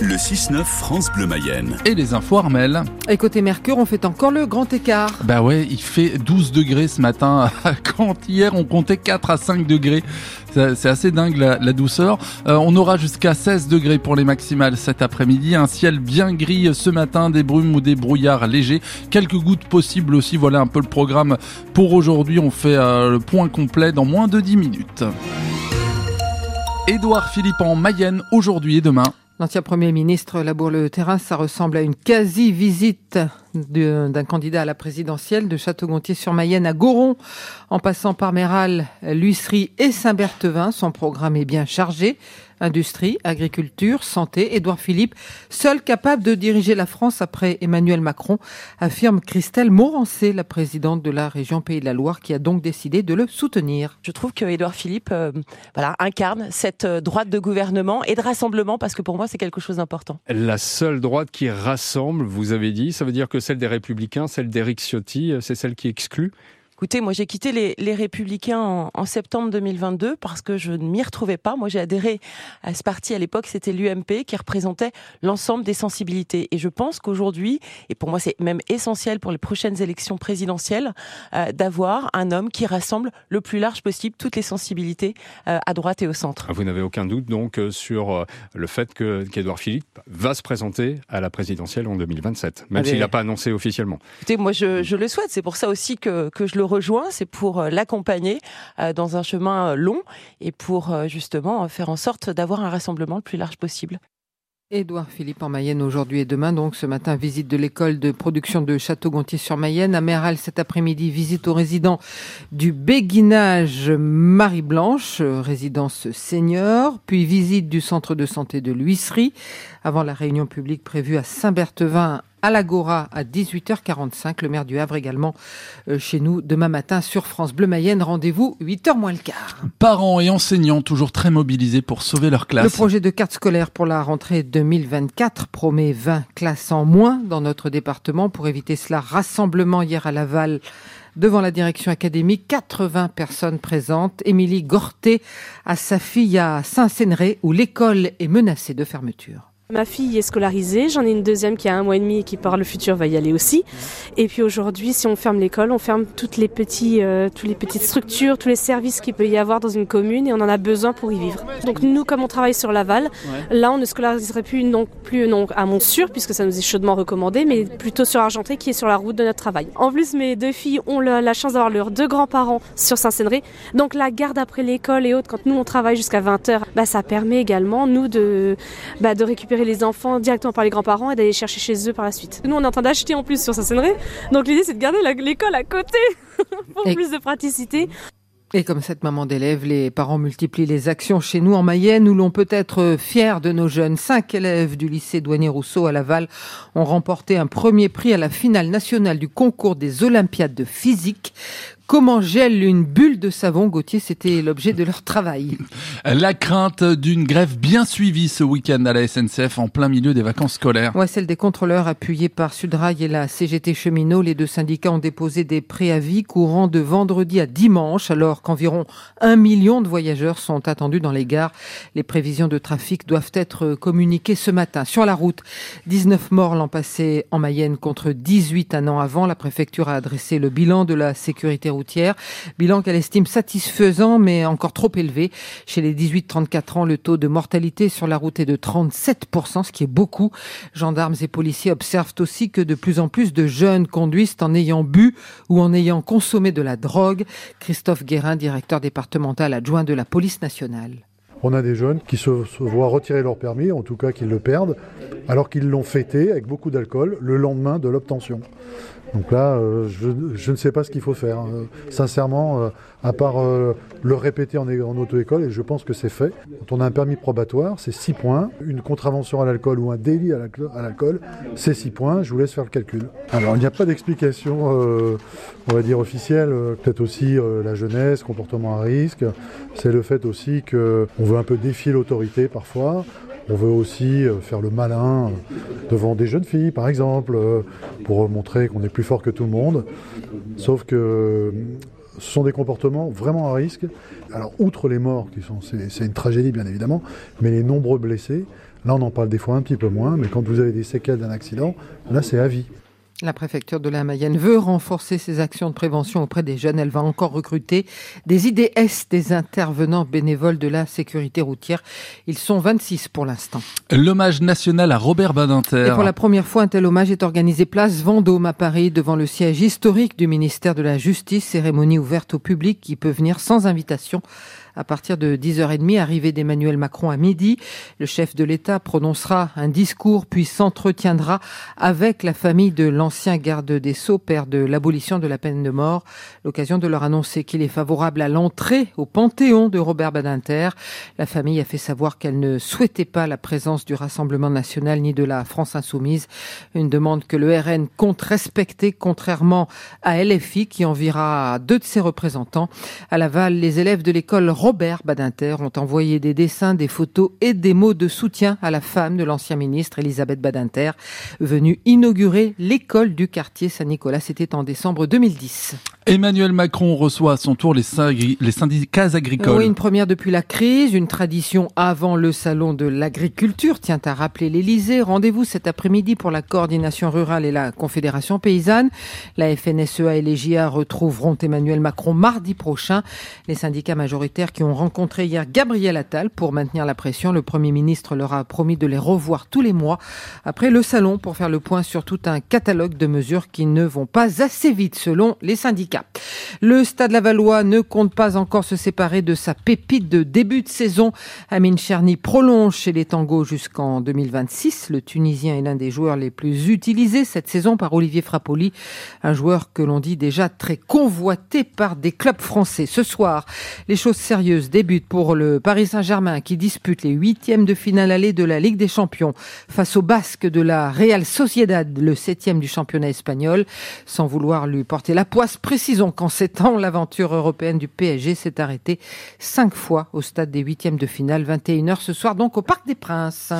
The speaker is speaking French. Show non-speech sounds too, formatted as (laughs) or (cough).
Le 6-9 France Bleu Mayenne. Et les infos Armel. Et côté Mercure, on fait encore le grand écart. Bah ouais, il fait 12 degrés ce matin, quand (laughs) hier on comptait 4 à 5 degrés. C'est assez dingue la, douceur. Euh, on aura jusqu'à 16 degrés pour les maximales cet après-midi. Un ciel bien gris ce matin, des brumes ou des brouillards légers. Quelques gouttes possibles aussi. Voilà un peu le programme pour aujourd'hui. On fait euh, le point complet dans moins de 10 minutes. Édouard Philippe en Mayenne aujourd'hui et demain. L'ancien Premier ministre laboure le terrain, ça ressemble à une quasi-visite d'un candidat à la présidentielle de Château-Gontier-sur-Mayenne à Goron, en passant par Méral, Luisserie et Saint-Berthevin. Son programme est bien chargé industrie, agriculture, santé. Édouard Philippe, seul capable de diriger la France après Emmanuel Macron, affirme Christelle Morancé, la présidente de la région Pays de la Loire, qui a donc décidé de le soutenir. Je trouve que Édouard Philippe euh, voilà, incarne cette euh, droite de gouvernement et de rassemblement, parce que pour moi, c'est quelque chose d'important. La seule droite qui rassemble, vous avez dit, ça veut dire que celle des Républicains, celle d'Éric Ciotti, euh, c'est celle qui exclut Écoutez, moi j'ai quitté les, Républicains en, septembre 2022 parce que je ne m'y retrouvais pas. Moi j'ai adhéré à ce parti à l'époque, c'était l'UMP qui représentait l'ensemble des sensibilités. Et je pense qu'aujourd'hui, et pour moi c'est même essentiel pour les prochaines élections présidentielles, euh, d'avoir un homme qui rassemble le plus large possible toutes les sensibilités euh, à droite et au centre. Vous n'avez aucun doute donc euh, sur le fait que qu'Edouard Philippe va se présenter à la présidentielle en 2027, même s'il n'a pas annoncé officiellement. Écoutez, moi je, je le souhaite. C'est pour ça aussi que, que je le c'est pour euh, l'accompagner euh, dans un chemin euh, long et pour justement faire en sorte d'avoir un rassemblement le plus large possible. Édouard Philippe en Mayenne aujourd'hui et demain. Donc ce matin, visite de l'école de production de Château-Gontier-sur-Mayenne. À cet après-midi, visite aux résidents du Béguinage Marie-Blanche, résidence senior. Puis visite du centre de santé de l'Huisserie avant la réunion publique prévue à Saint-Berthevin à l'Agora à 18h45. Le maire du Havre également euh, chez nous demain matin sur France Bleu Mayenne. Rendez-vous 8h moins le quart. Parents et enseignants toujours très mobilisés pour sauver leur classe. Le projet de carte scolaire pour la rentrée 2024 promet 20 classes en moins dans notre département. Pour éviter cela, rassemblement hier à Laval devant la direction académique. 80 personnes présentes. Émilie Gorté a sa fille à Saint-Sénéré où l'école est menacée de fermeture. Ma fille est scolarisée, j'en ai une deuxième qui a un mois et demi et qui par le futur va y aller aussi. Et puis aujourd'hui, si on ferme l'école, on ferme toutes les, petits, euh, toutes les petites structures, tous les services qu'il peut y avoir dans une commune et on en a besoin pour y vivre. Donc nous, comme on travaille sur Laval, là on ne scolariserait plus non plus non, à Montsur puisque ça nous est chaudement recommandé, mais plutôt sur Argenté qui est sur la route de notre travail. En plus, mes deux filles ont la, chance d'avoir leurs deux grands-parents sur Saint-Sénéré. Donc la garde après l'école et autres, quand nous on travaille jusqu'à 20h, bah, ça permet également nous de, bah, de récupérer les enfants directement par les grands-parents et d'aller chercher chez eux par la suite. Nous, on est en train d'acheter en plus sur sa scénerie, donc l'idée c'est de garder l'école à côté (laughs) pour plus de praticité. Et comme cette maman d'élèves, les parents multiplient les actions chez nous en Mayenne où l'on peut être fier de nos jeunes. Cinq élèves du lycée Douanier Rousseau à Laval ont remporté un premier prix à la finale nationale du concours des Olympiades de physique. Comment gèle une bulle de savon, Gauthier C'était l'objet de leur travail. (laughs) La crainte d'une grève bien suivie ce week-end à la SNCF en plein milieu des vacances scolaires. Ouais, celle des contrôleurs appuyés par Sudrail et la CGT Cheminot. Les deux syndicats ont déposé des préavis courant de vendredi à dimanche, alors qu'environ un million de voyageurs sont attendus dans les gares. Les prévisions de trafic doivent être communiquées ce matin. Sur la route, 19 morts l'an passé en Mayenne contre 18 un an avant. La préfecture a adressé le bilan de la sécurité Bilan qu'elle estime satisfaisant mais encore trop élevé. Chez les 18-34 ans, le taux de mortalité sur la route est de 37%, ce qui est beaucoup. Gendarmes et policiers observent aussi que de plus en plus de jeunes conduisent en ayant bu ou en ayant consommé de la drogue. Christophe Guérin, directeur départemental adjoint de la police nationale. On a des jeunes qui se, voient retirer leur permis, en tout cas qu'ils le perdent, alors qu'ils l'ont fêté avec beaucoup d'alcool le lendemain de l'obtention. Donc là, euh, je, ne sais pas ce qu'il faut faire. Hein. sincèrement, euh, à part euh, le répéter en, en auto-école, et je pense que c'est fait. Quand on a un permis probatoire, c'est 6 points. Une contravention à l'alcool ou un délit à l'alcool, c'est 6 points. Je vous laisse faire le calcul. Alors, il n'y a pas d'explication, on va dire, officielle. Peut-être aussi la jeunesse, comportement à risque. C'est le fait aussi qu'on veut un peu défier l'autorité parfois. On veut aussi euh, faire le malin euh, devant des jeunes filles, par exemple, euh, pour montrer qu'on est plus fort que tout le monde. Sauf que ce sont des comportements vraiment à risque. Alors, outre les morts, qui sont, c'est, une tragédie bien évidemment, mais les nombreux blessés, Là, on en parle des fois un petit peu moins, mais quand vous avez des séquelles d'un accident, là, c'est à vie. La préfecture de la Mayenne veut renforcer ses actions de prévention auprès des jeunes. Elle va encore recruter des IDS, des intervenants bénévoles de la sécurité routière. Ils sont 26 pour l'instant. L'hommage national à Robert Badinter. Et pour la première fois, un tel hommage est organisé place Vendôme à Paris, devant le siège historique du ministère de la Justice. Cérémonie ouverte au public qui peut venir sans invitation à partir de 10h30, arrivée d'Emmanuel Macron à midi. Le chef de l'État prononcera un discours puis s'entretiendra avec la famille de l'ancien garde des Sceaux, père de l'abolition de la peine de mort. L'occasion de leur annoncer qu'il est favorable à l'entrée au Panthéon de Robert Badinter. La famille a fait savoir qu'elle ne souhaitait pas la présence du Rassemblement national ni de la France insoumise. Une demande que le RN compte respecter, contrairement à LFI qui enviera deux de ses représentants. À Laval, les élèves de l'école Robert Badinter ont envoyé des dessins, des photos et des mots de soutien à la femme de l'ancien ministre Elisabeth Badinter, venue inaugurer l'école du quartier Saint-Nicolas. C'était en décembre 2010. Emmanuel Macron reçoit à son tour les, syndicats agricoles. Oui, une première depuis la crise, une tradition avant le salon de l'agriculture, tient à rappeler l'Elysée. Rendez-vous cet après-midi pour la coordination rurale et la confédération paysanne. La FNSEA et les JA retrouveront Emmanuel Macron mardi prochain. Les syndicats majoritaires qui ont rencontré hier Gabriel Attal pour maintenir la pression. Le Premier ministre leur a promis de les revoir tous les mois après le salon pour faire le point sur tout un catalogue de mesures qui ne vont pas assez vite selon les syndicats. Le Stade Lavallois ne compte pas encore se séparer de sa pépite de début de saison. Amin Cherny prolonge chez les tangos jusqu'en 2026. Le Tunisien est l'un des joueurs les plus utilisés cette saison par Olivier Frappoli, un joueur que l'on dit déjà très convoité par des clubs français. Ce soir, les choses sérieuses débute pour le Paris Saint-Germain qui dispute les huitièmes de finale allée de la Ligue des Champions face au Basque de la Real Sociedad, le septième du championnat espagnol. Sans vouloir lui porter la poisse, précisons qu'en ces temps, l'aventure européenne du PSG s'est arrêtée cinq fois au stade des huitièmes de finale, 21h ce soir donc au Parc des Princes.